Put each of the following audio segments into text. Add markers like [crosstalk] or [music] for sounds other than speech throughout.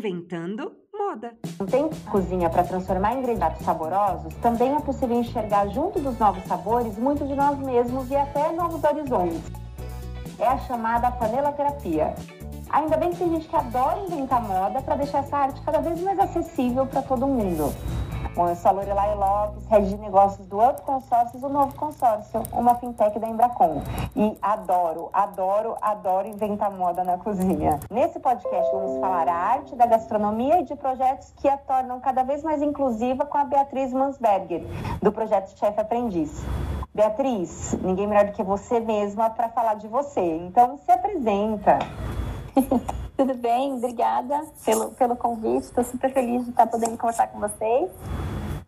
Inventando moda. Tem cozinha para transformar ingredientes saborosos, também é possível enxergar junto dos novos sabores muito de nós mesmos e até novos horizontes. É a chamada panela terapia. Ainda bem que tem gente que adora inventar moda para deixar essa arte cada vez mais acessível para todo mundo. Eu sou a Lorelai Lopes, head de negócios do Outro Consórcios, o novo consórcio, uma fintech da Embracon. E adoro, adoro, adoro inventar moda na cozinha. Nesse podcast vamos falar a arte da gastronomia e de projetos que a tornam cada vez mais inclusiva com a Beatriz Mansberger, do projeto Chef Aprendiz. Beatriz, ninguém melhor do que você mesma para falar de você. Então, se apresenta. [laughs] Tudo bem? Obrigada pelo, pelo convite. Estou super feliz de estar podendo conversar com vocês.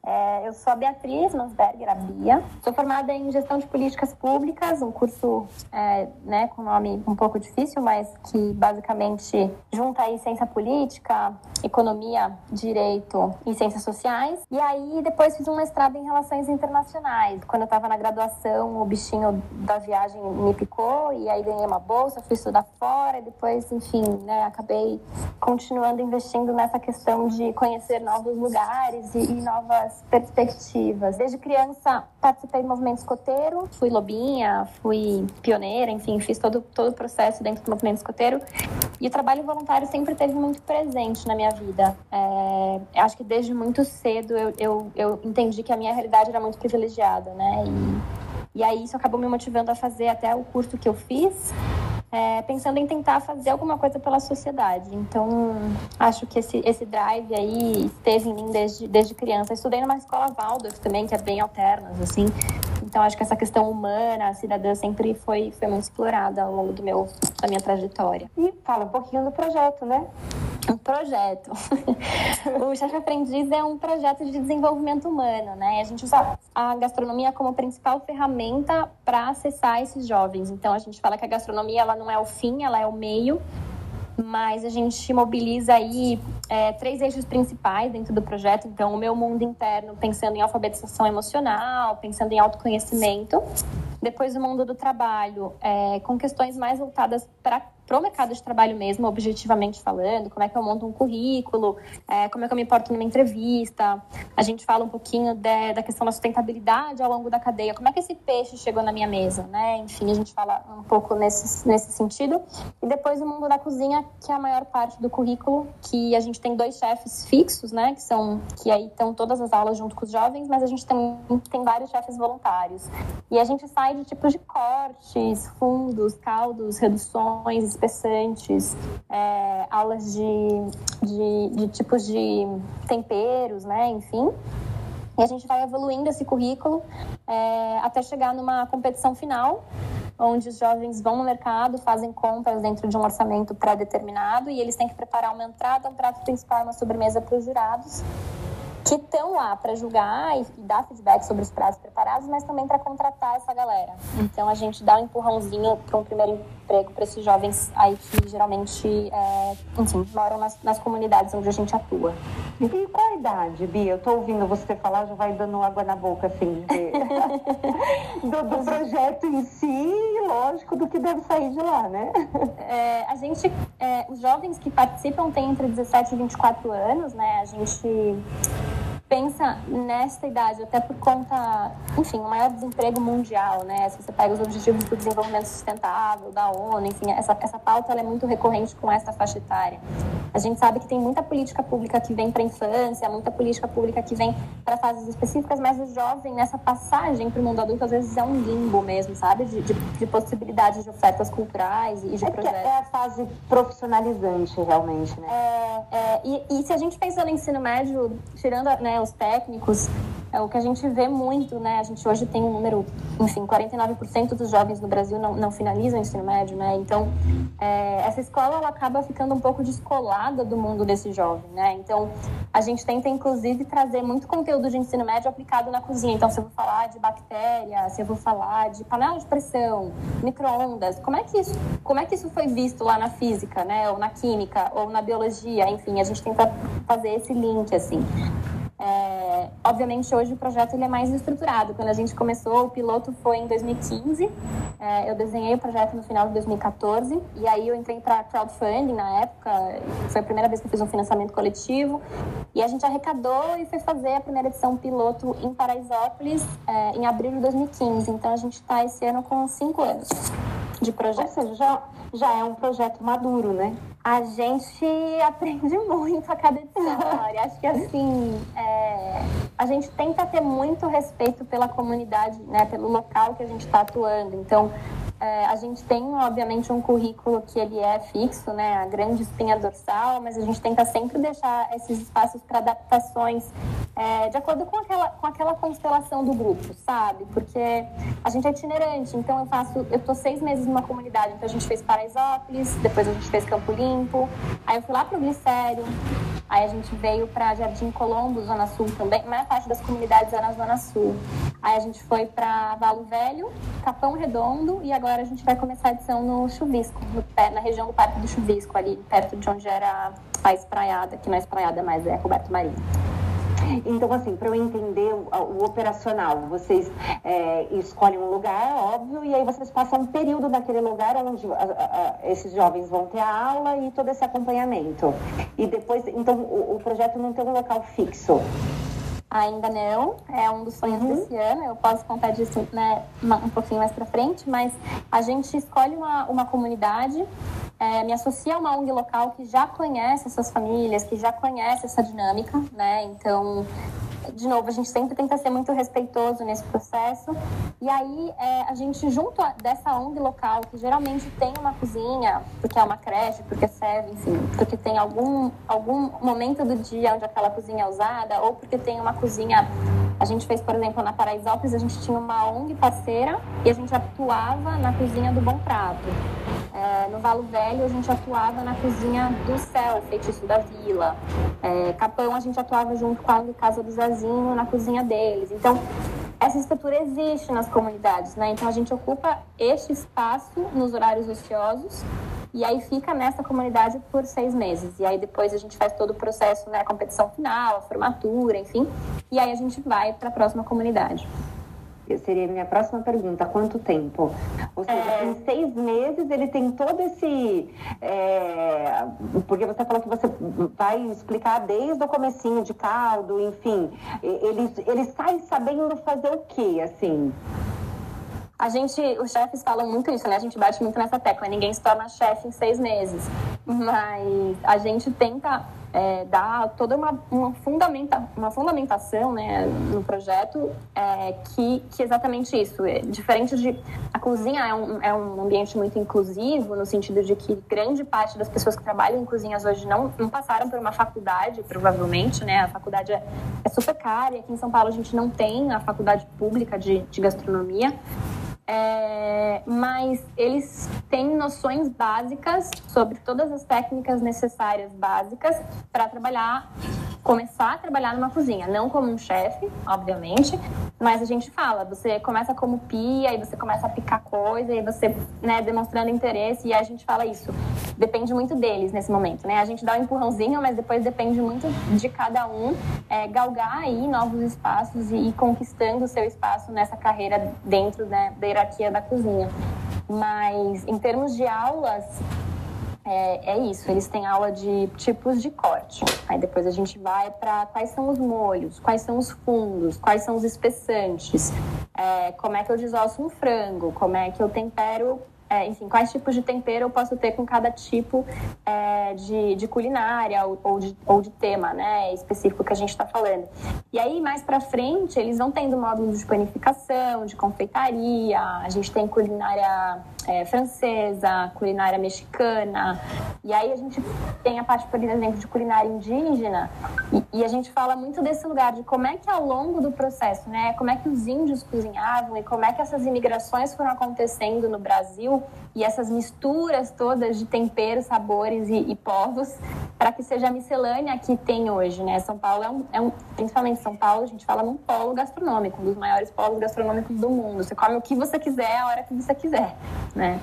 É, eu sou a Beatriz Mansberger, a Bia. Sou formada em Gestão de Políticas Públicas, um curso é, né, com nome um pouco difícil, mas que basicamente junta aí ciência política, economia, direito e ciências sociais. E aí depois fiz um mestrado em relações internacionais. Quando eu estava na graduação, o bichinho da viagem me picou e aí ganhei uma bolsa, fui estudar fora e depois, enfim, né, acabei continuando investindo nessa questão de conhecer novos lugares e, e novas perspectivas. Desde criança participei do movimento escoteiro, fui lobinha, fui pioneira, enfim, fiz todo, todo o processo dentro do movimento escoteiro. E o trabalho voluntário sempre teve muito presente na minha vida. É, acho que desde muito cedo eu, eu, eu entendi que a minha realidade era muito privilegiada, né? E, e aí isso acabou me motivando a fazer até o curso que eu fiz é, pensando em tentar fazer alguma coisa pela sociedade. Então, acho que esse, esse drive aí esteve em mim desde, desde criança. estudei numa escola Waldorf também, que é bem alternas, assim. Então, acho que essa questão humana, cidadã, sempre foi, foi muito explorada ao longo do meu, da minha trajetória. E fala um pouquinho do projeto, né? Um projeto. [laughs] o Chefe Aprendiz é um projeto de desenvolvimento humano, né? A gente usa a gastronomia como principal ferramenta para acessar esses jovens. Então, a gente fala que a gastronomia ela não é o fim, ela é o meio mas a gente mobiliza aí é, três eixos principais dentro do projeto. Então, o meu mundo interno, pensando em alfabetização emocional, pensando em autoconhecimento. Depois, o mundo do trabalho, é, com questões mais voltadas para para o mercado de trabalho mesmo, objetivamente falando, como é que eu monto um currículo, é, como é que eu me porto numa entrevista. A gente fala um pouquinho de, da questão da sustentabilidade ao longo da cadeia, como é que esse peixe chegou na minha mesa, né? Enfim, a gente fala um pouco nesse, nesse sentido. E depois o mundo da cozinha, que é a maior parte do currículo, que a gente tem dois chefes fixos, né? Que são que aí estão todas as aulas junto com os jovens, mas a gente tem, tem vários chefes voluntários. E a gente sai de tipos de cortes, fundos, caldos, reduções, espessantes, é, aulas de, de, de tipos de temperos, né? Enfim. E a gente vai evoluindo esse currículo é, até chegar numa competição final, onde os jovens vão no mercado, fazem compras dentro de um orçamento pré-determinado e eles têm que preparar uma entrada, um prato principal uma sobremesa para os jurados que estão lá para julgar e, dar feedback sobre os pratos preparados, mas também para contratar essa galera. Então a gente dá um empurrãozinho para um primeiro emprego para esses jovens aí que geralmente, é, enfim, moram nas, nas, comunidades onde a gente atua. E qual a idade, Bia? Eu estou ouvindo você falar, já vai dando água na boca, assim, de... [laughs] do, do, projeto em si e, lógico, do que deve sair de lá, né? É, a gente, é, os jovens que participam têm entre 17 e 24 anos, né? A gente pensa nesta idade, até por conta, enfim, o maior desemprego mundial, né? Se você pega os Objetivos do Desenvolvimento Sustentável, da ONU, enfim, essa, essa pauta é muito recorrente com essa faixa etária. A gente sabe que tem muita política pública que vem para a infância, muita política pública que vem para fases específicas, mas o jovem, nessa passagem para o mundo adulto, às vezes é um limbo mesmo, sabe? De, de, de possibilidades de ofertas culturais e de é projetos. É a fase profissionalizante, realmente, né? É, é, e, e se a gente pensa no ensino médio, tirando né, os técnicos, é o que a gente vê muito, né? A gente hoje tem um número, enfim, 49% dos jovens no Brasil não, não finalizam o ensino médio, né? Então, é, essa escola ela acaba ficando um pouco descolada do mundo desse jovem, né? Então, a gente tenta, inclusive, trazer muito conteúdo de ensino médio aplicado na cozinha. Então, se eu vou falar de bactéria, se eu vou falar de panela de pressão, micro-ondas, como é que isso, como é que isso foi visto lá na física, né? Ou na química, ou na biologia, enfim, a gente tenta fazer esse link, assim. É, obviamente, hoje o projeto ele é mais estruturado. Quando a gente começou, o piloto foi em 2015. É, eu desenhei o projeto no final de 2014. E aí eu entrei para crowdfunding na época. Foi a primeira vez que eu fiz um financiamento coletivo. E a gente arrecadou e foi fazer a primeira edição piloto em Paraisópolis é, em abril de 2015. Então a gente está esse ano com cinco anos de projeto. Ou seja, já, já é um projeto maduro, né? A gente [laughs] aprende muito a cada história. Acho que assim, é, a gente tenta ter muito respeito pela comunidade, né, pelo local que a gente está atuando. Então, é, a gente tem, obviamente, um currículo que ele é fixo, né, a grande espinha dorsal, mas a gente tenta sempre deixar esses espaços para adaptações é, de acordo com aquela, com aquela constelação do grupo, sabe? Porque a gente é itinerante, então eu faço, eu tô seis meses numa comunidade, então a gente fez Paraisópolis, depois a gente fez Campo Limpo, aí eu fui lá pro Glicério, aí a gente veio para Jardim Colombo, Zona Sul também, a maior parte das comunidades é na Zona Sul. Aí a gente foi para Valo Velho, Capão Redondo e agora agora a gente vai começar a edição no Chuvisco, no, na região do Parque do Chuvisco, ali perto de onde era a espraiada, que não é espraiada, mas é Roberto Marinho. Então, assim, para eu entender o, o operacional, vocês é, escolhem um lugar, óbvio, e aí vocês passam um período naquele lugar onde a, a, esses jovens vão ter a aula e todo esse acompanhamento. E depois, então, o, o projeto não tem um local fixo. Ainda não, é um dos sonhos uhum. desse ano. Eu posso contar disso né, um pouquinho mais para frente, mas a gente escolhe uma, uma comunidade, é, me associa a uma ONG local que já conhece essas famílias, que já conhece essa dinâmica, né? Então de novo, a gente sempre tenta ser muito respeitoso nesse processo. E aí, é, a gente, junto a, dessa ONG local, que geralmente tem uma cozinha, porque é uma creche, porque serve, enfim, porque tem algum, algum momento do dia onde aquela cozinha é usada, ou porque tem uma cozinha. A gente fez, por exemplo, na Paraisópolis, a gente tinha uma ONG parceira e a gente atuava na cozinha do Bom Prato. É, no Valo Velho, a gente atuava na cozinha do Céu, Feitiço da Vila. É, Capão, a gente atuava junto com a Casa do Zazinho, na cozinha deles. Então, essa estrutura existe nas comunidades, né? Então, a gente ocupa este espaço nos horários ociosos e aí fica nessa comunidade por seis meses. E aí depois a gente faz todo o processo, né? A competição final, a formatura, enfim. E aí a gente vai para a próxima comunidade seria a minha próxima pergunta. Quanto tempo? Ou seja, é... em seis meses ele tem todo esse... É... Porque você falou que você vai explicar desde o comecinho de caldo, enfim. Ele, ele sai sabendo fazer o quê, assim? A gente, os chefes falam muito isso, né? A gente bate muito nessa tecla. Ninguém se torna chefe em seis meses. Mas a gente tenta é, dar toda uma, uma, fundamenta, uma fundamentação né, no projeto é, que, que exatamente isso. É, diferente de. A cozinha é um, é um ambiente muito inclusivo, no sentido de que grande parte das pessoas que trabalham em cozinhas hoje não, não passaram por uma faculdade, provavelmente, né? A faculdade é, é super cara e aqui em São Paulo a gente não tem a faculdade pública de, de gastronomia. É, mas eles têm noções básicas sobre todas as técnicas necessárias básicas para trabalhar começar a trabalhar numa cozinha, não como um chefe, obviamente, mas a gente fala, você começa como pia, aí você começa a picar coisa, e você, né, demonstrando interesse, e a gente fala isso. Depende muito deles nesse momento, né? A gente dá um empurrãozinho, mas depois depende muito de cada um é, galgar aí novos espaços e ir conquistando o seu espaço nessa carreira dentro né, da hierarquia da cozinha. Mas em termos de aulas, é, é, isso, eles têm aula de tipos de corte. Aí depois a gente vai para quais são os molhos, quais são os fundos, quais são os espessantes, é, como é que eu desosso um frango, como é que eu tempero é, enfim, quais tipos de tempero eu posso ter com cada tipo é, de, de, culinária ou, ou, de, ou, de, tema né, específico que a gente está falando. E aí, mais para frente, eles vão tendo módulos de panificação, de confeitaria, a gente tem culinária é, francesa, culinária mexicana, e aí a gente tem a parte, por exemplo, de culinária indígena, e, e a gente fala muito desse lugar de como é que ao longo do processo, né, como é que os índios cozinhavam e como é que essas imigrações foram acontecendo no Brasil e essas misturas todas de temperos, sabores e, e povos para que seja a miscelânea que tem hoje, né? São Paulo é um, é um, principalmente São Paulo, a gente fala num polo gastronômico, um dos maiores polos gastronômicos do mundo. Você come o que você quiser, a hora que você quiser, né?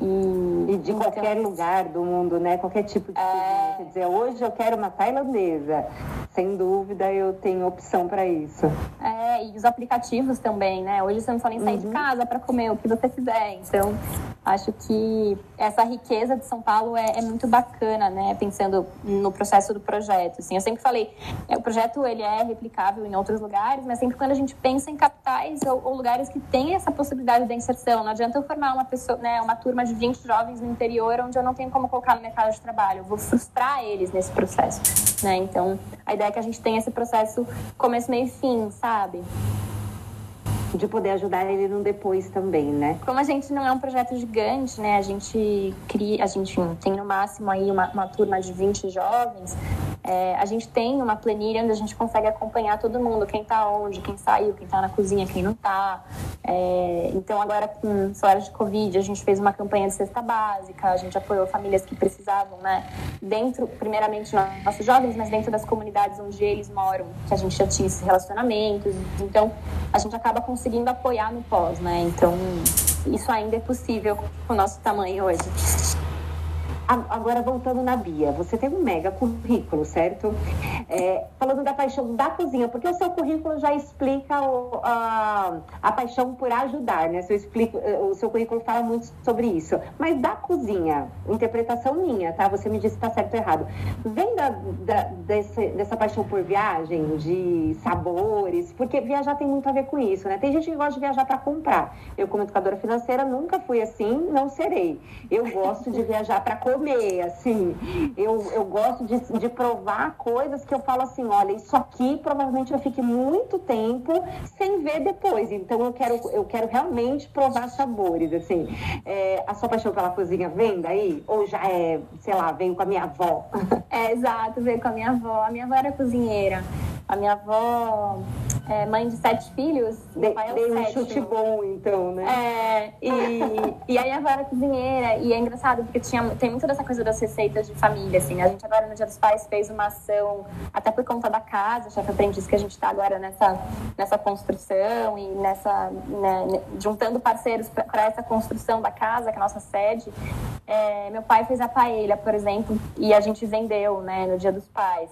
E, e de então, qualquer lugar do mundo, né? Qualquer tipo de é... Quer dizer, hoje eu quero uma tailandesa. Sem dúvida, eu tenho opção para isso. É, e os aplicativos também, né? Hoje você não precisa nem sair uhum. de casa para comer o que você quiser. Então, acho que essa riqueza de São Paulo é, é, muito bacana, né? Pensando no processo do projeto. Assim, eu sempre falei, é, o projeto ele é replicável em outros lugares, mas sempre quando a gente pensa em capitais ou, ou lugares que têm essa possibilidade de inserção, não adianta eu formar uma pessoa, né, uma turma de 20 jovens no interior onde eu não tenho como colocar no mercado de trabalho. Eu vou frustrar eles nesse processo, né? Então, a ideia é que a gente tenha esse processo começo, meio e fim, sabe? De poder ajudar ele no depois também, né? Como a gente não é um projeto gigante, né? A gente cria, a gente tem no máximo aí uma, uma turma de 20 jovens. É, a gente tem uma planilha onde a gente consegue acompanhar todo mundo, quem está onde, quem saiu, quem está na cozinha, quem não está. É, então, agora com história de Covid, a gente fez uma campanha de cesta básica, a gente apoiou famílias que precisavam, né? Dentro, primeiramente, nossos jovens, mas dentro das comunidades onde eles moram, que a gente já tinha esses relacionamentos. Então, a gente acaba conseguindo apoiar no pós, né? Então, isso ainda é possível com o nosso tamanho hoje. Agora, voltando na Bia, você tem um mega currículo, certo? É, falando da paixão da cozinha, porque o seu currículo já explica o, a, a paixão por ajudar, né? Seu explico, eh, o seu currículo fala muito sobre isso. Mas da cozinha, interpretação minha, tá? Você me disse se tá certo ou errado. Vem da, da, desse, dessa paixão por viagem, de sabores, porque viajar tem muito a ver com isso, né? Tem gente que gosta de viajar para comprar. Eu, como educadora financeira, nunca fui assim, não serei. Eu gosto de viajar para comer assim. Eu, eu gosto de, de provar coisas que eu falo assim, olha, isso aqui provavelmente eu fique muito tempo sem ver depois. Então eu quero, eu quero realmente provar sabores, assim. É, a sua paixão pela cozinha vem daí? Ou já é, sei lá, veio com a minha avó? É, exato, veio com a minha avó. A minha avó era cozinheira. A minha avó é mãe de sete filhos. De, pai é dei um chute bom, então, né? É, e, e aí a avó era cozinheira. E é engraçado, porque tinha, tem muito dessa coisa das receitas de família, assim. A gente agora, no Dia dos Pais, fez uma ação, até por conta da casa, chefe aprendiz, que a gente está agora nessa, nessa construção e nessa... Né, juntando parceiros para essa construção da casa, que é a nossa sede. É, meu pai fez a paella, por exemplo, e a gente vendeu, né, no Dia dos Pais.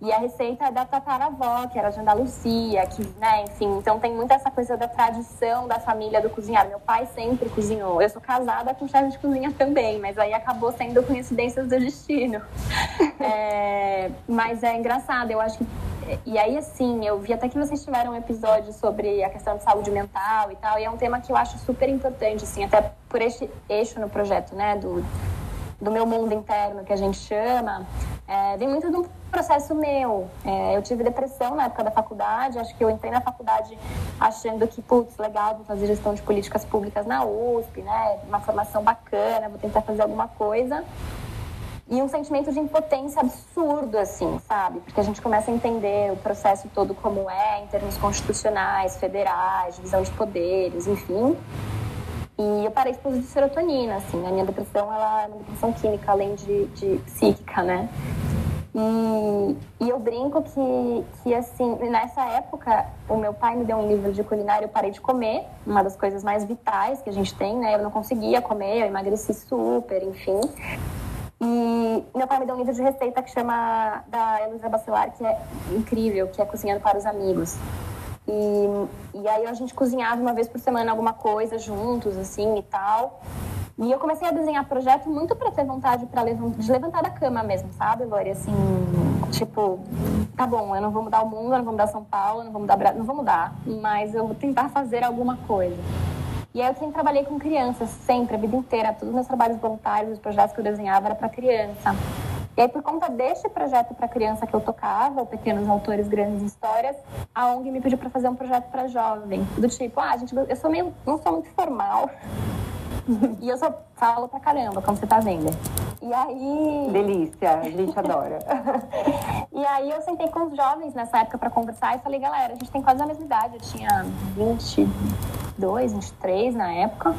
E a receita é da tataravó, que era de Andalucia, que, né, enfim, então tem muito essa coisa da tradição da família do cozinhar. Meu pai sempre cozinhou. Eu sou casada com chefe de cozinha também, mas aí acabou sendo coincidências do destino. [laughs] É, mas é engraçado, eu acho que e aí, assim, eu vi até que vocês tiveram um episódio sobre a questão de saúde mental e tal, e é um tema que eu acho super importante, assim, até por este eixo no projeto, né, do, do meu mundo interno, que a gente chama, é, vem muito de um processo meu. É, eu tive depressão na época da faculdade, acho que eu entrei na faculdade achando que, putz, legal, vou fazer gestão de políticas públicas na USP, né, uma formação bacana, vou tentar fazer alguma coisa e um sentimento de impotência absurdo, assim, sabe? Porque a gente começa a entender o processo todo como é, em termos constitucionais, federais, divisão de poderes, enfim. E eu parei de de serotonina, assim. A minha depressão, ela é uma depressão química, além de, de psíquica, né? E, e, eu brinco que, que, assim, nessa época, o meu pai me deu um livro de culinária, eu parei de comer, uma das coisas mais vitais que a gente tem, né? Eu não conseguia comer, eu emagreci super, enfim. E meu pai me deu um livro de receita que chama da Heloísa Bacelar, que é incrível, que é Cozinhando para os Amigos. E, e aí a gente cozinhava uma vez por semana alguma coisa juntos, assim, e tal. E eu comecei a desenhar projeto muito para ter vontade pra levantar, de levantar da cama mesmo, sabe, Lori? Assim, tipo, tá bom, eu não vou mudar o mundo, eu não vou mudar São Paulo, eu não vou mudar, não vou mudar, mas eu vou tentar fazer alguma coisa. E aí eu sempre trabalhei com crianças, sempre, a vida inteira. Todos os meus trabalhos voluntários, os projetos que eu desenhava era para criança. E aí, por conta deste projeto para criança que eu tocava, Pequenos Autores, Grandes Histórias, a ONG me pediu para fazer um projeto para jovem. Do tipo, ah, gente, eu sou meio, não sou muito formal. [laughs] e eu só falo pra caramba, como você tá vendo. E aí. Delícia, a gente adora. [laughs] e aí eu sentei com os jovens nessa época para conversar e falei, galera, a gente tem quase a mesma idade. Eu tinha 20 22, 23 na época.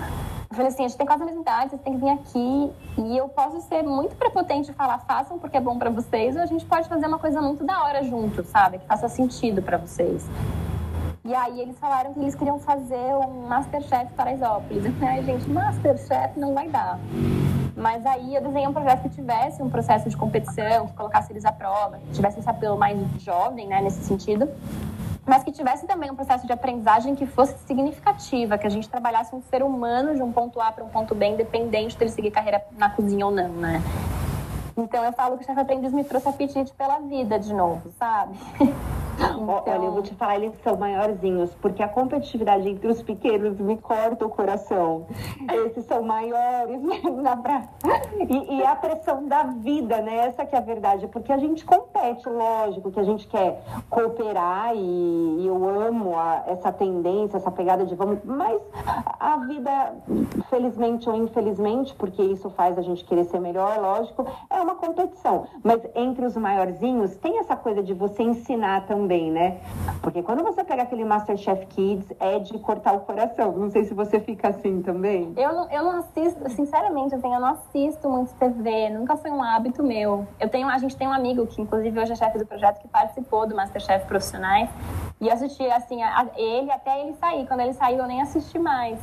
Eu falei assim, a gente tem quase a mesma idade, vocês têm que vir aqui. E eu posso ser muito prepotente e falar, façam porque é bom para vocês, ou a gente pode fazer uma coisa muito da hora junto, sabe? Que faça sentido para vocês. E aí eles falaram que eles queriam fazer um Masterchef Paraisópolis. Eu falei, ai gente, Masterchef não vai dar. Mas aí eu desenhei um projeto que tivesse um processo de competição, que colocasse eles à prova, que tivesse esse apelo mais jovem, né, nesse sentido mas que tivesse também um processo de aprendizagem que fosse significativa, que a gente trabalhasse um ser humano de um ponto A para um ponto B, independente de ele seguir carreira na cozinha ou não, né? Então eu falo que o chefe aprendiz me trouxe apetite pela vida de novo, sabe? [laughs] Então... Olha, eu vou te falar, eles são maiorzinhos, porque a competitividade entre os pequenos me corta o coração. Esses são maiores, [laughs] na pra... e, e a pressão da vida, né? Essa que é a verdade, porque a gente compete, lógico, que a gente quer cooperar e, e eu amo a, essa tendência, essa pegada de vamos, mas a vida, felizmente ou infelizmente, porque isso faz a gente querer ser melhor, lógico, é uma competição. Mas entre os maiorzinhos, tem essa coisa de você ensinar também né? Porque quando você pega aquele Masterchef Kids, é de cortar o coração. Não sei se você fica assim também. Eu não, eu não assisto, sinceramente, assim, eu não assisto muito TV, nunca foi um hábito meu. Eu tenho, a gente tem um amigo que, inclusive, hoje é chefe do projeto, que participou do Masterchef Profissionais. E assisti, assim, a, a ele até ele sair. Quando ele saiu, eu nem assisti mais.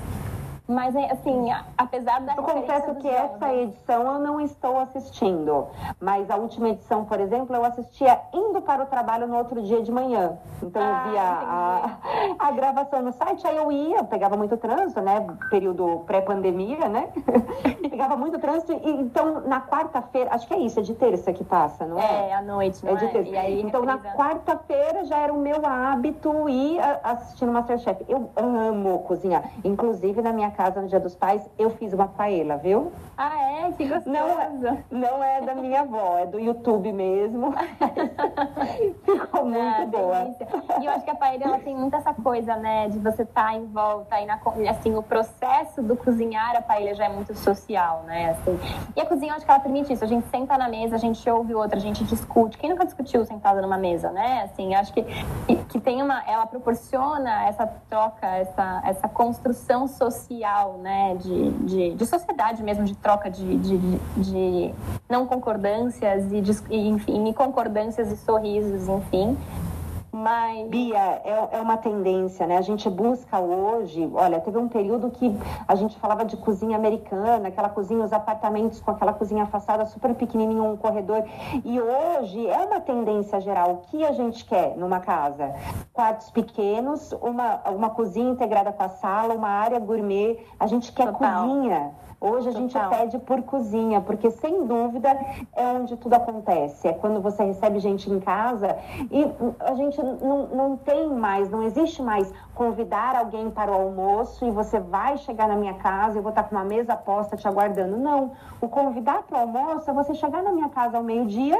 Mas, é, assim, apesar da. Eu confesso que essa edição eu não estou assistindo. Mas a última edição, por exemplo, eu assistia indo para o trabalho no outro dia de manhã. Então ah, eu via a, a, gravação no site, aí eu ia, eu pegava muito trânsito, né? Período pré-pandemia, né? [laughs] pegava muito trânsito. E, então, na quarta-feira, acho que é isso, é de terça que passa, não é? É, à noite, não é? De é? terça. Aí, então, na quarta-feira já era o meu hábito ir assistir no Masterchef. Eu amo cozinhar. Inclusive, na minha casa no Dia dos Pais, eu fiz uma paella, viu? Ah, é? Que gostoso. Não, é, não é da minha avó, é do YouTube mesmo. [laughs] Ficou muito ah, boa. Delícia. E eu acho que a paella, ela tem muito essa coisa, né, de você estar tá em volta e na, assim, o processo do cozinhar a paella já é muito social, né, assim. E a cozinha, eu acho que ela permite isso. A gente senta na mesa, a gente ouve o outro, a gente discute. Quem nunca discutiu sentado numa mesa, né? Assim, acho que, que tem uma... Ela proporciona essa troca, essa, essa construção social social, né, de, de, de sociedade mesmo, de troca de, de, de não concordâncias e, de, enfim, concordâncias e sorrisos, enfim. Mas... Bia, é, é uma tendência, né? A gente busca hoje, olha, teve um período que a gente falava de cozinha americana, aquela cozinha, os apartamentos com aquela cozinha afastada, super pequenininho, um corredor. E hoje é uma tendência geral. O que a gente quer numa casa? Quartos pequenos, uma, uma cozinha integrada com a sala, uma área gourmet. A gente quer Total. cozinha. Hoje a gente pede por cozinha, porque sem dúvida é onde tudo acontece. É quando você recebe gente em casa e a gente não, não tem mais, não existe mais convidar alguém para o almoço e você vai chegar na minha casa e eu vou estar com uma mesa posta te aguardando. Não. O convidar para o almoço é você chegar na minha casa ao meio-dia,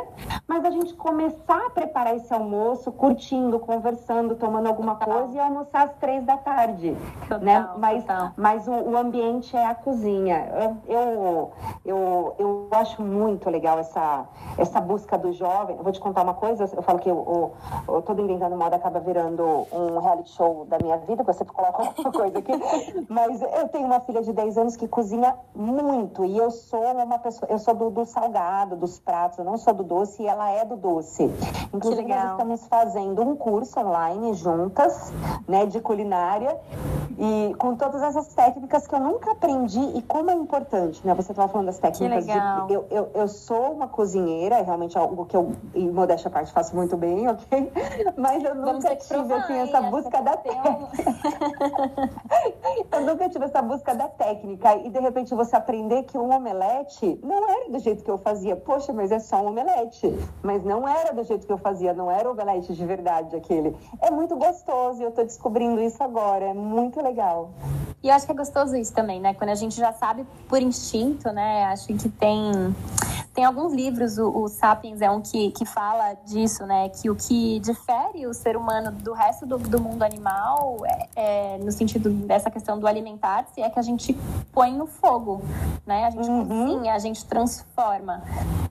mas a gente começar a preparar esse almoço, curtindo, conversando, tomando alguma coisa e almoçar às três da tarde. Total, né? Mas, mas o, o ambiente é a cozinha eu, eu, eu acho muito legal essa, essa busca do jovem. Eu vou te contar uma coisa, eu falo que o, o Todo Inventando Moda acaba virando um reality show da minha vida, você coloca alguma coisa aqui, mas eu tenho uma filha de 10 anos que cozinha muito, e eu sou uma pessoa, eu sou do, do salgado, dos pratos, eu não sou do doce, e ela é do doce. Inclusive, nós estamos fazendo um curso online juntas, né, de culinária, e com todas essas técnicas que eu nunca aprendi, e como é importante, né? Você estava falando das técnicas de. Eu, eu, eu sou uma cozinheira, é realmente algo que eu, em modéstia parte, faço muito bem, ok? [laughs] Mas eu nunca tive assim, essa busca da técnica. [laughs] eu nunca tive essa busca da técnica. E de repente você aprender que um omelete não era do jeito que eu fazia. Poxa, mas é só um omelete. Mas não era do jeito que eu fazia, não era o omelete de verdade aquele. É muito gostoso e eu estou descobrindo isso agora. É muito legal. E eu acho que é gostoso isso também, né? Quando a gente já sabe por instinto, né? Acho que tem tem alguns livros, o, o Sapiens é um que, que fala disso, né? Que o que difere o ser humano do resto do, do mundo animal, é, é, no sentido dessa questão do alimentar-se, é que a gente põe no fogo, né? A gente uhum. cozinha, a gente transforma.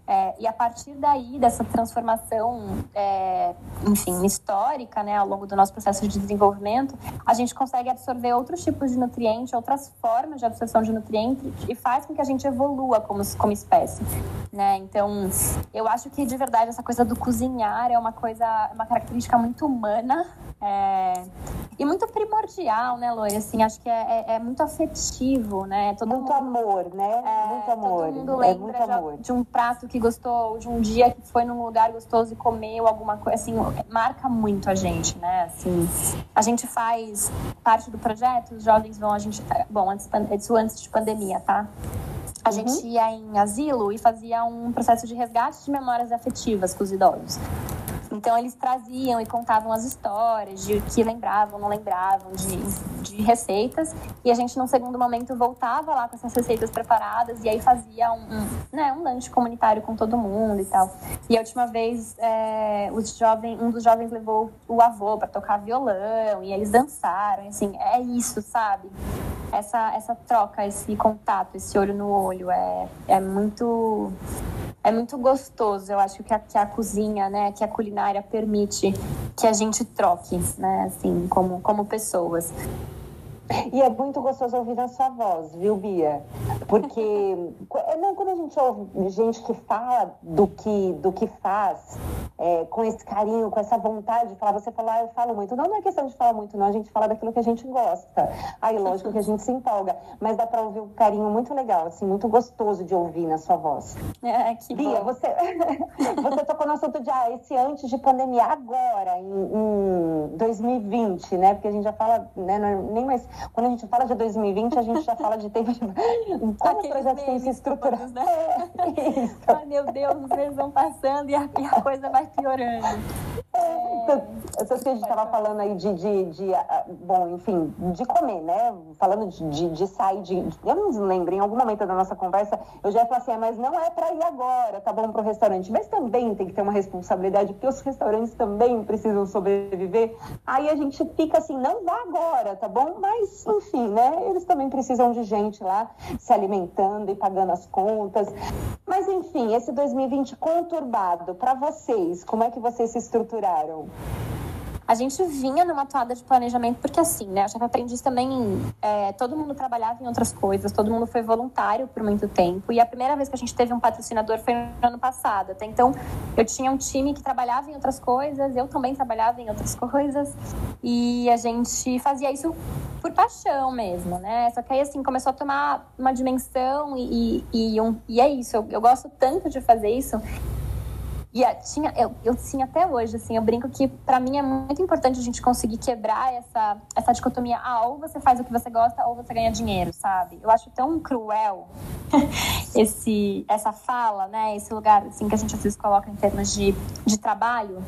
É, e a partir daí, dessa transformação, é, enfim, histórica, né, ao longo do nosso processo de desenvolvimento, a gente consegue absorver outros tipos de nutrientes, outras formas de absorção de nutrientes e faz com que a gente evolua como, como espécie, né? Então, eu acho que de verdade essa coisa do cozinhar é uma coisa, uma característica muito humana, é, e muito primordial, né, Loi? Assim, acho que é, é, é muito afetivo, né? Todo muito mundo, amor, né? É, muito amor. Todo mundo é lembra de, de, um prato que gostou, de um dia que foi num lugar gostoso e comeu alguma coisa, assim, marca muito a gente, né? Assim, a gente faz parte do projeto, os jovens vão, a gente, bom, antes, isso antes de pandemia, tá? A uhum. gente ia em asilo e fazia um processo de resgate de memórias afetivas com os idosos. Então eles traziam e contavam as histórias de que lembravam, não lembravam, de, de receitas. E a gente, num segundo momento, voltava lá com essas receitas preparadas e aí fazia um, um, né, um lanche comunitário com todo mundo e tal. E a última vez, é, os jovens, um dos jovens levou o avô para tocar violão e eles dançaram. E, assim, é isso, sabe? Essa, essa troca, esse contato, esse olho no olho é, é muito é muito gostoso. Eu acho que a, que a cozinha, né, que a culinária permite que a gente troque, né, assim, como, como pessoas. E é muito gostoso ouvir a sua voz, viu, Bia? Porque é, [laughs] não, quando a gente ouve gente que fala do que, do que faz, é, com esse carinho, com essa vontade de falar, você fala, ah, eu falo muito. Não, não é questão de falar muito, não, a gente fala daquilo que a gente gosta. Aí, lógico que a gente se empolga, mas dá pra ouvir um carinho muito legal, assim, muito gostoso de ouvir na sua voz. É, que Bia, bom. você, [laughs] você tocou no assunto de, ah, esse antes de pandemia, agora, em, em 2020, né? Porque a gente já fala, né, é nem mais quando a gente fala de 2020, a gente já fala de tempo de. Como os projetos têm se estruturado. Né? [laughs] É. Ai, meu Deus, os meses vão passando e a, e a coisa vai piorando. É, essas que a gente estava falando aí de, de, de, bom, enfim, de comer, né? Falando de, de, de sair, de, eu não lembro, em algum momento da nossa conversa, eu já ia falar assim, ah, mas não é para ir agora, tá bom, para o restaurante. Mas também tem que ter uma responsabilidade, porque os restaurantes também precisam sobreviver. Aí a gente fica assim, não vá agora, tá bom? Mas, enfim, né? Eles também precisam de gente lá se alimentando e pagando as contas. Mas, enfim, esse 2020 conturbado, para vocês, como é que vocês se estruturaram? A gente vinha numa toada de planejamento, porque assim, né? A chefe aprendiz também, é, todo mundo trabalhava em outras coisas, todo mundo foi voluntário por muito tempo. E a primeira vez que a gente teve um patrocinador foi no ano passado. Até então, eu tinha um time que trabalhava em outras coisas, eu também trabalhava em outras coisas. E a gente fazia isso por paixão mesmo, né? Só que aí, assim, começou a tomar uma dimensão e, e, e, um, e é isso. Eu, eu gosto tanto de fazer isso e tinha, eu, eu tinha até hoje, assim, eu brinco que para mim é muito importante a gente conseguir quebrar essa, essa dicotomia. Ah, ou você faz o que você gosta ou você ganha dinheiro, sabe? Eu acho tão cruel [laughs] esse, essa fala, né? Esse lugar, assim, que a gente às vezes coloca em termos de, de trabalho.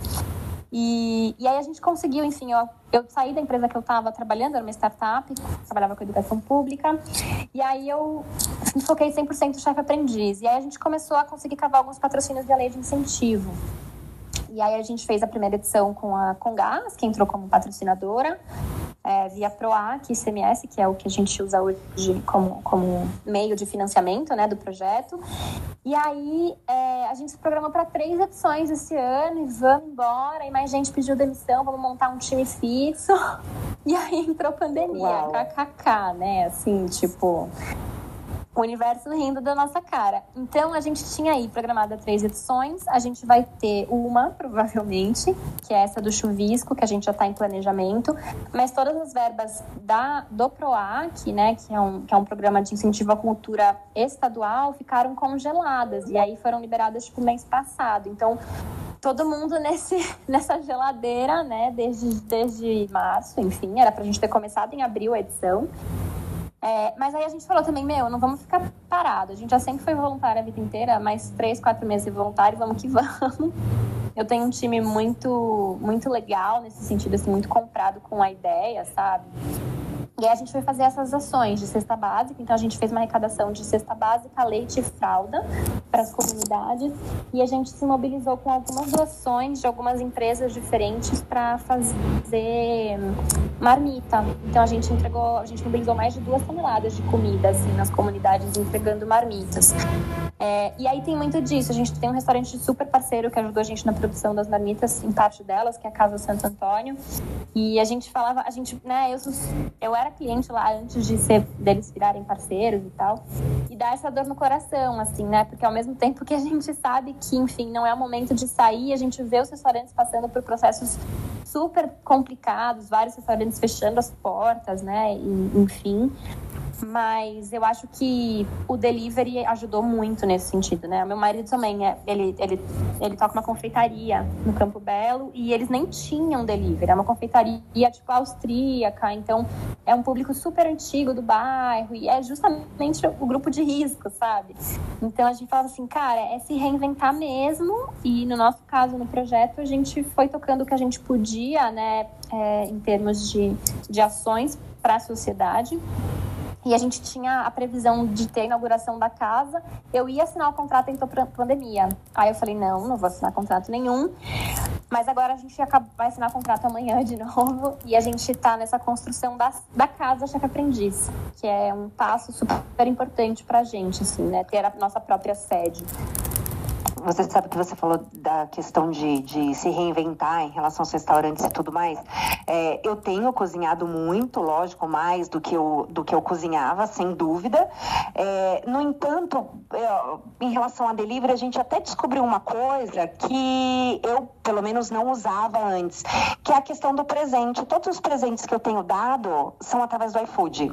E, e aí a gente conseguiu, enfim, eu, eu saí da empresa que eu estava trabalhando, era uma startup, trabalhava com educação pública, e aí eu me foquei 100% chefe aprendiz. E aí a gente começou a conseguir cavar alguns patrocínios da lei de incentivo. E aí a gente fez a primeira edição com a Congás, que entrou como patrocinadora é, via PROAC, ICMS, que é o que a gente usa hoje como, como meio de financiamento né, do projeto. E aí é, a gente se programou para três edições esse ano e vamos embora. E mais gente pediu demissão, vamos montar um time fixo. [laughs] E aí entrou pandemia, Uau. kkk, né? Assim, tipo o universo rindo da nossa cara. Então a gente tinha aí programada três edições, a gente vai ter uma, provavelmente, que é essa do chuvisco, que a gente já está em planejamento, mas todas as verbas da, do PROAC, né, que é, um, que é um programa de incentivo à cultura estadual, ficaram congeladas, e aí foram liberadas tipo mês passado. Então todo mundo [laughs] nesse, nessa geladeira, né, desde, desde março, enfim, era pra gente ter começado em abril a edição. É, mas aí a gente falou também, meu, não vamos ficar parado. A gente já sempre foi voluntário a vida inteira, mais três, quatro meses de voluntário, vamos que [laughs] vamos. Eu tenho um time muito, muito legal nesse sentido, assim, muito comprado com a ideia, sabe? E aí a gente foi fazer essas ações de cesta básica. Então a gente fez uma arrecadação de cesta básica, leite e fralda para as comunidades e a gente se mobilizou com algumas doações de algumas empresas diferentes para fazer marmita. Então a gente entregou, a gente mobilizou mais de duas toneladas de comida assim nas comunidades entregando marmitas. É, e aí tem muito disso. A gente tem um restaurante super parceiro que ajudou a gente na produção das marmitas, em parte delas, que é a Casa Santo Antônio. E a gente falava, a gente, né, eu, eu era cliente lá antes de ser deles virarem parceiros e tal. E dá essa dor no coração, assim, né? Porque ao mesmo tempo que a gente sabe que, enfim, não é o momento de sair, a gente vê os restaurantes passando por processos super complicados, vários restaurantes fechando as portas, né? E, enfim. Mas eu acho que o delivery ajudou muito nesse sentido, né? Meu marido também, é, ele, ele, ele toca uma confeitaria no Campo Belo e eles nem tinham delivery. É uma confeitaria, tipo, austríaca. Então, é um público super antigo do bairro e é justamente o grupo de risco, sabe? Então, a gente fala assim, cara, é se reinventar mesmo. E no nosso caso, no projeto, a gente foi tocando o que a gente podia, né? É, em termos de, de ações para a sociedade. E a gente tinha a previsão de ter a inauguração da casa. Eu ia assinar o contrato em pandemia. Aí eu falei, não, não vou assinar contrato nenhum. Mas agora a gente vai assinar contrato amanhã de [laughs] novo. E a gente está nessa construção da, da casa Chefe Aprendiz, que é um passo super importante para a gente, assim, né? Ter a nossa própria sede você sabe que você falou da questão de, de se reinventar em relação aos restaurantes e tudo mais. É, eu tenho cozinhado muito, lógico, mais do que eu, do que eu cozinhava, sem dúvida. É, no entanto, é, em relação a delivery, a gente até descobriu uma coisa que eu, pelo menos, não usava antes, que é a questão do presente. Todos os presentes que eu tenho dado são através do iFood.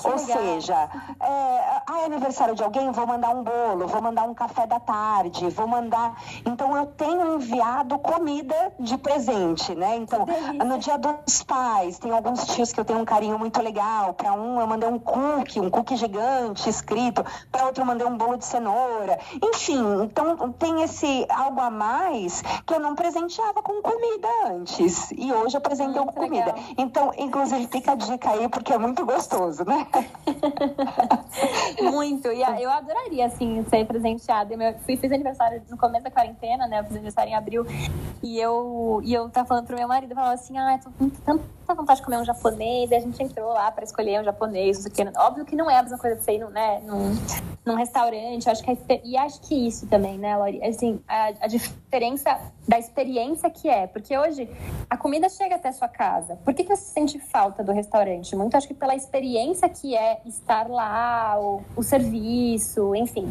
Que Ou legal. seja, é, ah, é aniversário de alguém, vou mandar um bolo, vou mandar um café da tarde, vou mandar. Então eu tenho enviado comida de presente, né? Então, no dia dos pais, tem alguns tios que eu tenho um carinho muito legal. Para um eu mandei um cookie, um cookie gigante escrito, para outro eu mandei um bolo de cenoura. Enfim, então tem esse algo a mais que eu não presenteava com comida antes. E hoje eu presentei com comida. Legal. Então, inclusive, fica a dica aí, porque é muito gostoso, né? [laughs] muito. E eu adoraria, assim, ser presenteada. Eu fui, fiz aniversário aniversário no começo da quarentena, né? Eu fiz aniversário em abril. E eu, e eu tava falando pro meu marido, eu falava assim, ah, tô com tanta vontade de comer um japonês. E a gente entrou lá pra escolher um japonês, não sei o que. Óbvio que não é a mesma coisa de você ir né, num, num restaurante. Acho que é, e acho que isso também, né, Lori? Assim, a, a diferença da experiência que é. Porque hoje a comida chega até a sua casa. Por que, que você sente falta do restaurante? Muito acho que pela experiência que é estar lá, o, o serviço, enfim.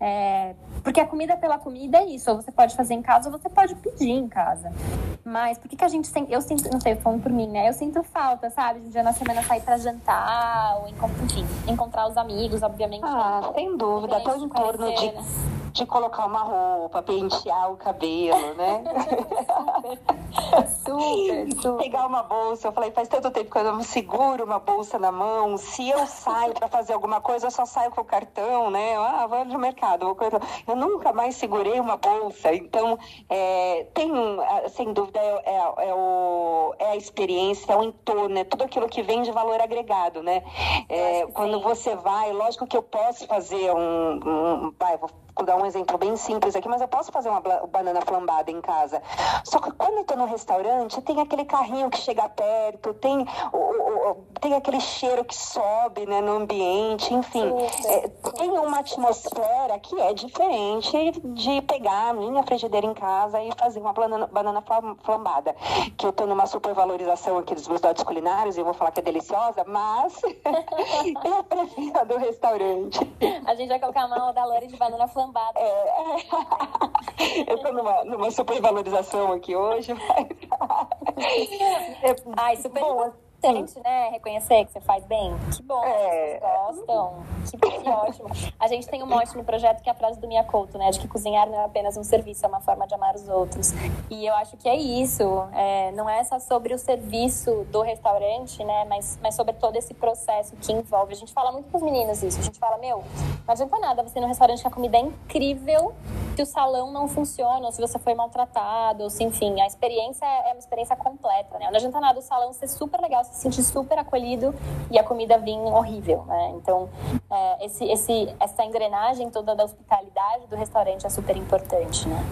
É, porque a comida pela comida é isso. Ou você pode fazer em casa ou você pode pedir em casa. Mas por que, que a gente tem. Eu sinto, não sei, falando por mim, né? Eu sinto falta, sabe? De um dia na semana sair pra jantar, ou enfim, encontrar os amigos, obviamente. Ah, sem dúvida. Até em torno de. Né? De colocar uma roupa, pentear o cabelo, né? [laughs] super, super. Pegar uma bolsa. Eu falei, faz tanto tempo que eu não seguro uma bolsa na mão. Se eu saio para fazer alguma coisa, eu só saio com o cartão, né? Ah, vou no mercado, vou coisa. Eu nunca mais segurei uma bolsa. Então, é, tem, sem dúvida, é, é, é, o, é a experiência, é o entorno, é tudo aquilo que vem de valor agregado, né? É, quando você vai, lógico que eu posso fazer um, um vai, vou Vou dar um exemplo bem simples aqui, mas eu posso fazer uma banana flambada em casa. Só que quando eu tô no restaurante, tem aquele carrinho que chega perto, tem, o, o, tem aquele cheiro que sobe né, no ambiente, enfim. É, tem uma atmosfera que é diferente de pegar a minha frigideira em casa e fazer uma banana, banana flambada. Que eu tô numa supervalorização aqui dos meus dotes culinários e eu vou falar que é deliciosa, mas [laughs] eu prefiro a do restaurante. A gente vai colocar a mão da Lore de banana flambada lambada. É, é. Eu tô numa, numa supervalorização aqui hoje, mas... [laughs] Ai, super Bom, importante, né? Reconhecer que você faz bem. Que bom, é. as pessoas gostam. Que, que ótimo. A gente tem um no projeto que é a frase do Mia Couto, né? De que cozinhar não é apenas um serviço, é uma forma de amar os outros. E eu acho que é isso. É, não é só sobre o serviço do restaurante, né? Mas, mas sobre todo esse processo que envolve. A gente fala muito com os meninos isso. A gente fala, meu, não adianta nada você ir no restaurante que a comida é incrível, que o salão não funciona, ou se você foi maltratado, ou se, enfim, a experiência é uma experiência completa, né? Não adianta nada o salão ser super legal, se sentir super acolhido e a comida vir horrível, né? Então, é, esse, esse, essa engrenagem toda da hospitalidade do restaurante é super importante, né?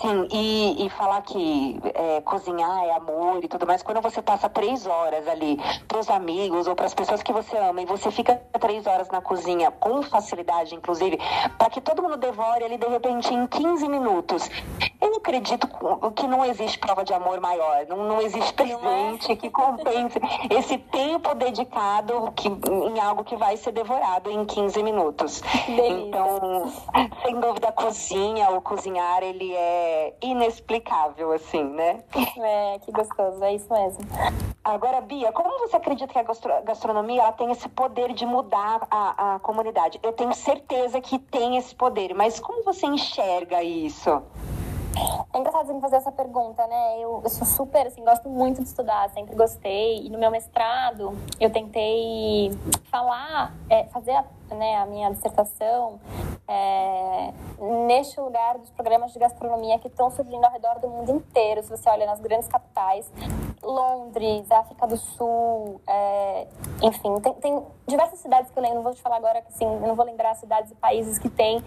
Sim, e, e falar que é, cozinhar é amor e tudo mais, quando você passa três horas ali para os amigos ou para as pessoas que você ama e você fica três horas na cozinha com facilidade, inclusive, para que todo mundo devore ali de repente em 15 minutos. Eu acredito que não existe prova de amor maior, não, não existe é? presente que compense esse tempo dedicado que, em algo que vai ser devorado em 15 minutos. Então, sem dúvida, cozinha ou cozinhar ele é inexplicável, assim, né? É, que gostoso, é isso mesmo. Agora, Bia, como você acredita que a gastronomia ela tem esse poder de mudar a, a comunidade? Eu tenho certeza que tem esse poder, mas como você enxerga isso? É engraçado você me fazer essa pergunta, né? Eu, eu, sou super, assim, gosto muito de estudar, sempre gostei. E no meu mestrado, eu tentei falar, é, fazer a, né, a minha dissertação é, neste lugar dos programas de gastronomia que estão surgindo ao redor do mundo inteiro. Se você olha nas grandes capitais, Londres, África do Sul, é, enfim, tem, tem, diversas cidades que eu lembro, não vou te falar agora assim, não vou lembrar cidades e países que tem,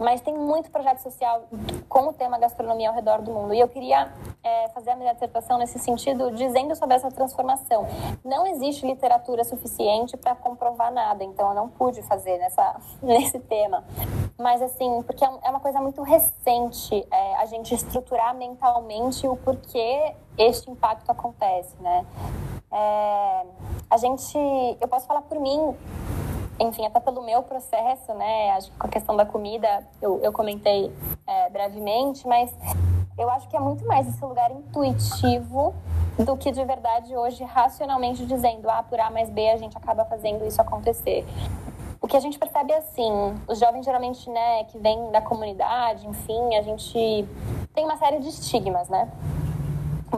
mas tem muito projeto social com o tema gastronomia ao redor do mundo. E eu queria é, fazer a minha dissertação nesse sentido, dizendo sobre essa transformação. Não existe literatura suficiente para comprovar nada, então eu não pude fazer nessa, [laughs] nesse tema. Mas, assim, porque é, é uma coisa muito recente é, a gente estruturar mentalmente o porquê este impacto acontece, né? É, a gente, eu posso falar por mim, enfim, até pelo meu processo, né? Acho que com a questão da comida eu, eu comentei é, brevemente, mas eu acho que é muito mais esse lugar intuitivo do que de verdade hoje racionalmente dizendo, ah, por A mais B a gente acaba fazendo isso acontecer. O que a gente percebe é assim, os jovens geralmente, né, que vêm da comunidade, enfim, a gente tem uma série de estigmas, né?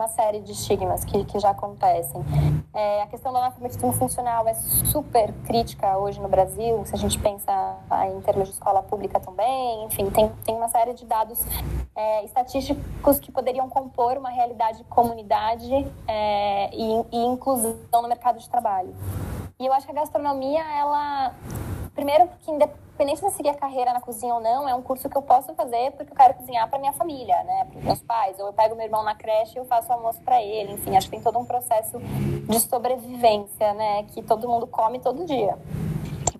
Uma série de estigmas que, que já acontecem. É, a questão do analfabetismo funcional é super crítica hoje no Brasil, se a gente pensa em termos de escola pública também, enfim, tem, tem uma série de dados é, estatísticos que poderiam compor uma realidade de comunidade é, e, e inclusão no mercado de trabalho. E eu acho que a gastronomia, ela Primeiro, porque independente de seguir a carreira na cozinha ou não, é um curso que eu posso fazer porque eu quero cozinhar para minha família, né? Para meus pais. Ou eu pego meu irmão na creche e eu faço almoço para ele. Enfim, acho que tem todo um processo de sobrevivência, né? Que todo mundo come todo dia.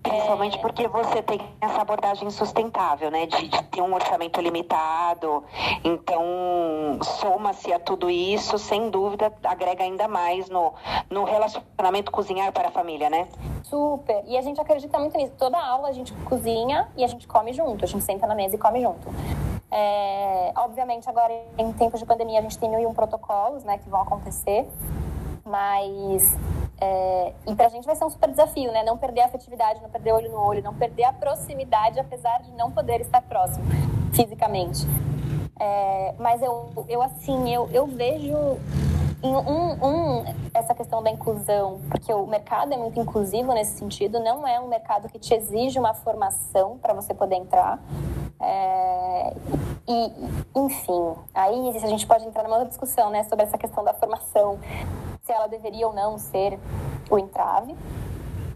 Principalmente porque você tem essa abordagem sustentável, né? De, de ter um orçamento limitado. Então, soma-se a tudo isso, sem dúvida, agrega ainda mais no, no relacionamento cozinhar para a família, né? Super. E a gente acredita muito nisso. Toda aula a gente cozinha e a gente come junto. A gente senta na mesa e come junto. É, obviamente, agora em tempos de pandemia, a gente tem mil e um protocolos né, que vão acontecer. Mas é, e pra gente vai ser um super desafio, né? Não perder a afetividade, não perder olho no olho, não perder a proximidade, apesar de não poder estar próximo fisicamente. É, mas eu, eu assim, eu, eu vejo um, um, essa questão da inclusão, porque o mercado é muito inclusivo nesse sentido, não é um mercado que te exige uma formação para você poder entrar. É, e, enfim, aí a gente pode entrar numa outra discussão, né, sobre essa questão da formação se ela deveria ou não ser o entrave.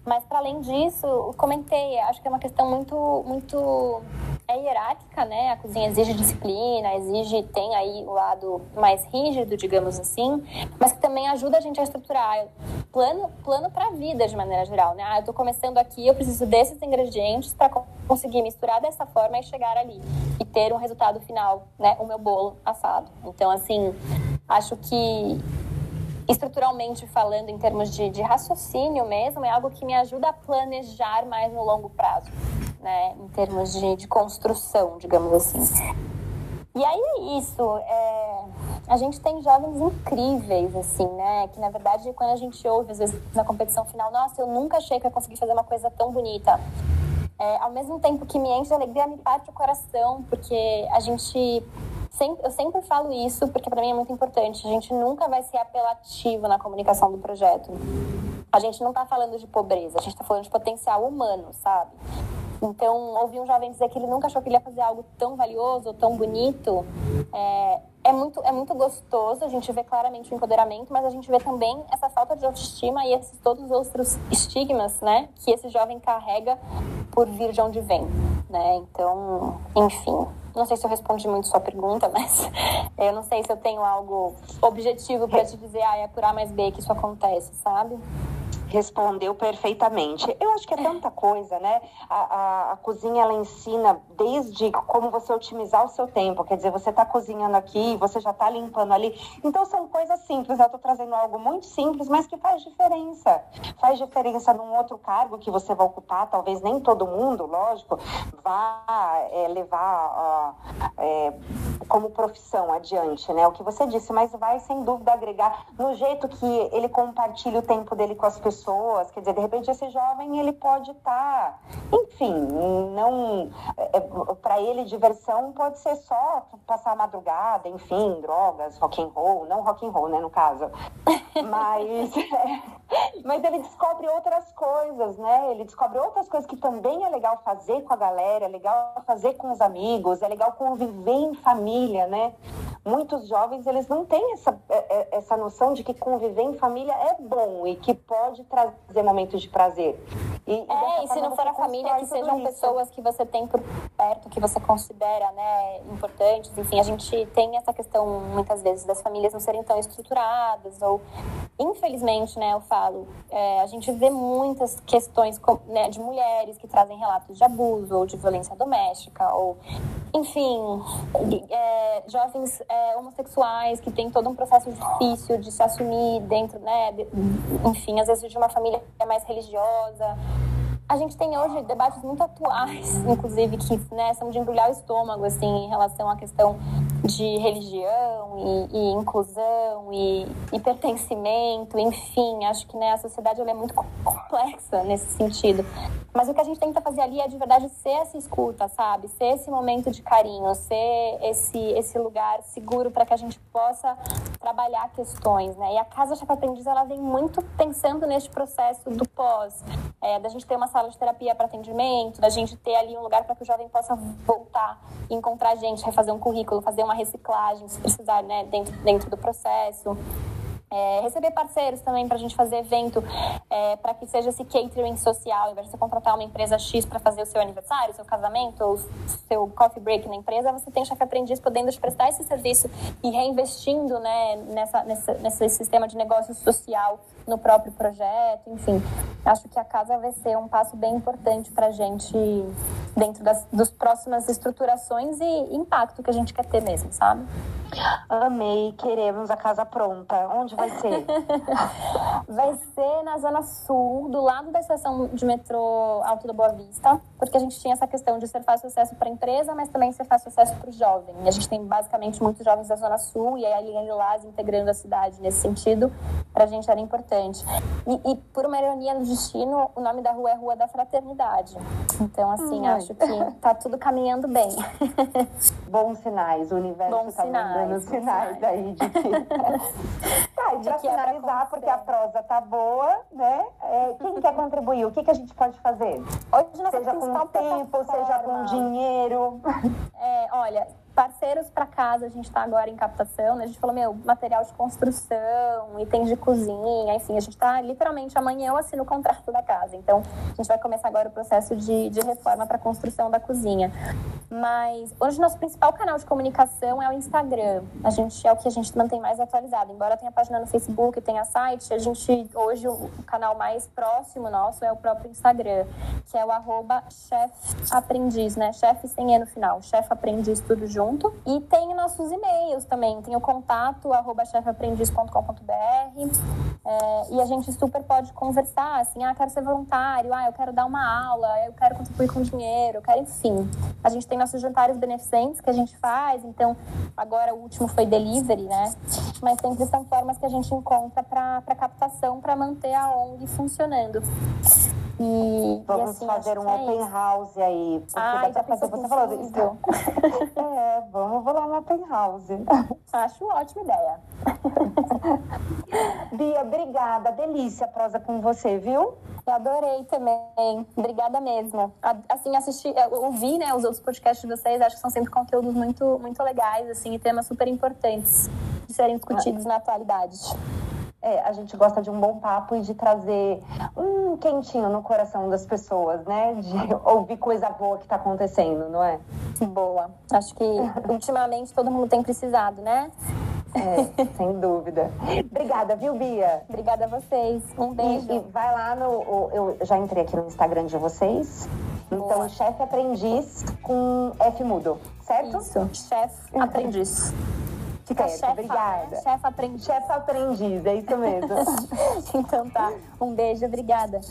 Mas, para além disso, comentei, acho que é uma questão muito, muito é hierárquica, né? A cozinha exige disciplina, exige, tem aí o lado mais rígido, digamos assim, mas que também ajuda a gente a estruturar plano, plano para a vida de maneira geral, né? Ah, eu estou começando aqui, eu preciso desses ingredientes para conseguir misturar dessa forma e chegar ali e ter um resultado final, né? O meu bolo assado. Então, assim, acho que estruturalmente falando, em termos de, de, raciocínio mesmo, é algo que me ajuda a planejar mais no longo prazo, né? Em termos de, de construção, digamos assim. E aí é isso. É... A gente tem jovens incríveis, assim, né? Que na verdade, quando a gente ouve, às vezes, na competição final, nossa, eu nunca achei que eu conseguir fazer uma coisa tão bonita. É, ao mesmo tempo que me enche de alegria, me parte o coração, porque a gente sempre, eu sempre falo isso porque para mim é muito importante. A gente nunca vai ser apelativo na comunicação do projeto. A gente não está falando de pobreza, a gente está falando de potencial humano, sabe? Então, ouvir um jovem dizer que ele nunca achou que ele ia fazer algo tão valioso, tão bonito, é, é muito, é muito gostoso, a gente vê claramente o empoderamento, mas a gente vê também essa falta de autoestima e esses todos os outros estigmas, né, que esse jovem carrega por vir de onde vem, né? Então, enfim, não sei se eu respondi muito sua pergunta, [laughs] mas eu não sei se eu tenho algo objetivo para te dizer, ah, é por A mais B que isso acontece, sabe? Respondeu perfeitamente. Eu acho que é tanta coisa, né? A, a, a, cozinha ela ensina desde como você otimizar o seu tempo. Quer dizer, você está cozinhando aqui, você já está limpando ali. Então são coisas simples. Eu estou trazendo algo muito simples, mas que faz diferença. Faz diferença num outro cargo que você vai ocupar. Talvez nem todo mundo, lógico, vá é, levar é, como profissão adiante, né? O que você disse, mas vai sem dúvida agregar no jeito que ele compartilha o tempo dele com as pessoas pessoas, quer dizer, de repente esse jovem ele pode estar, tá, enfim, não é, é para ele diversão pode ser só passar a madrugada, enfim, drogas, rock and roll, não rock and roll, né, no caso, [laughs] mas [laughs] mas ele descobre outras coisas, né? Ele descobre outras coisas que também é legal fazer com a galera, é legal fazer com os amigos, é legal conviver em família, né? muitos jovens eles não têm essa, é, é, essa noção de que conviver em família é bom e que pode trazer momentos de prazer. E, é, e se não for a família, que sejam pessoas que você tem por perto, que você considera né, importantes. Enfim, a gente tem essa questão, muitas vezes, das famílias não serem tão estruturadas, ou, infelizmente, né, eu falo, é, a gente vê muitas questões né, de mulheres que trazem relatos de abuso ou de violência doméstica, ou, enfim, é, jovens é, homossexuais que têm todo um processo difícil de se assumir dentro, né, de, enfim, às vezes de uma família mais religiosa a gente tem hoje debates muito atuais, [laughs] inclusive, que né, são de embrulhar o estômago, assim, em relação à questão de religião e, e inclusão e, e, pertencimento, enfim, acho que né, a sociedade é muito complexa nesse sentido. Mas o que a gente tenta fazer ali é, de verdade, ser essa escuta, sabe? Ser esse momento de carinho, ser esse, esse lugar seguro para que a gente possa trabalhar questões, né? E a Casa Chapa Aprendiz, ela vem muito pensando neste processo do pós, é, da gente ter uma sala de terapia para atendimento, da gente ter ali um lugar para que o jovem possa voltar, encontrar gente, refazer um currículo, fazer uma reciclagem, se precisar, né, dentro, dentro do processo. É, receber parceiros também para a gente fazer evento, é, para que seja esse catering social, em vez de você contratar uma empresa X para fazer o seu aniversário, seu casamento, ou seu coffee break na empresa, você tem chefe aprendiz podendo te prestar esse serviço e reinvestindo né, nessa, nessa, nesse sistema de negócio social no próprio projeto, enfim. Acho que a casa vai ser um passo bem importante para a gente dentro das dos próximas estruturações e impacto que a gente quer ter mesmo, sabe? Amei, queremos a casa pronta. Onde vai ser? [laughs] vai ser na Zona Sul, do lado da estação de metrô Alto da Boa Vista, porque a gente tinha essa questão de ser fácil acesso para a empresa, mas também ser fácil acesso para o jovem. E a gente tem basicamente muitos jovens da Zona Sul e aí ali lá integrando a cidade nesse sentido, para a gente era importante. E, e, por uma ironia do destino, o nome da rua é Rua da Fraternidade. Então, assim, hum. acho que tá tudo caminhando bem. [laughs] Bons sinais, o universo Bons tá sinais, mandando sinais, sinais aí de que... [laughs] tá, e pra finalizar, é porque a prosa tá boa, né? É, quem quer contribuir? O que, que a gente pode fazer? Hoje, nossa seja com tempo, seja com dinheiro. É, olha, parceiros para casa, a gente está agora em captação, né? A gente falou, meu, material de construção, itens de cozinha, enfim, a gente está literalmente amanhã eu assino o contrato da casa. Então, a gente vai começar agora o processo de, de reforma para construção da cozinha. Mas hoje nosso principal canal de comunicação é o Instagram. A gente é o que a gente mantém mais atualizado. Embora tenha página no Facebook, tenha site, a gente hoje o canal mais próximo nosso é o próprio Instagram, que é o arroba chef né? Chef sem E no final, chef aprendiz tudo junto E tem nossos e-mails também. Tem o contato arroba chefaprendiz.com.br é, e a gente super pode conversar, assim, ah, quero ser voluntário, ah, eu quero dar uma aula, eu quero contribuir com dinheiro, eu quero, enfim. A gente tem nossos jantares beneficentes que a gente faz, então agora o último foi delivery, né? Mas sempre são formas que a gente encontra para captação, para manter a ONG funcionando. E, Vamos assim, fazer um é open house aí. Porque Ai, dá pra fazer, você falou isso. É, vamos rolar um open house. Acho ótima ideia. Bia, obrigada. Delícia a prosa com você, viu? Eu adorei também. Obrigada mesmo. Assim, assistir, eu ouvi, né, os outros podcasts de vocês, acho que são sempre conteúdos muito, muito legais, assim, e temas super importantes de serem discutidos na atualidade. É, a gente gosta de um bom papo e de trazer um quentinho no coração das pessoas, né? De [laughs] ouvir coisa boa que tá acontecendo, não é? Boa. Acho que ultimamente todo mundo tem precisado, né? É, sem dúvida. Obrigada, viu, Bia? Obrigada a vocês. Um beijo. E, e vai lá no. Eu já entrei aqui no Instagram de vocês. Então, Boa. chefe aprendiz com F mudo, certo? Isso. Chefe aprendiz. Fica Certo, chefa, obrigada. né? Chefe aprendiz. Chefe aprendiz, é isso mesmo. [laughs] Então tá. Um beijo, obrigada.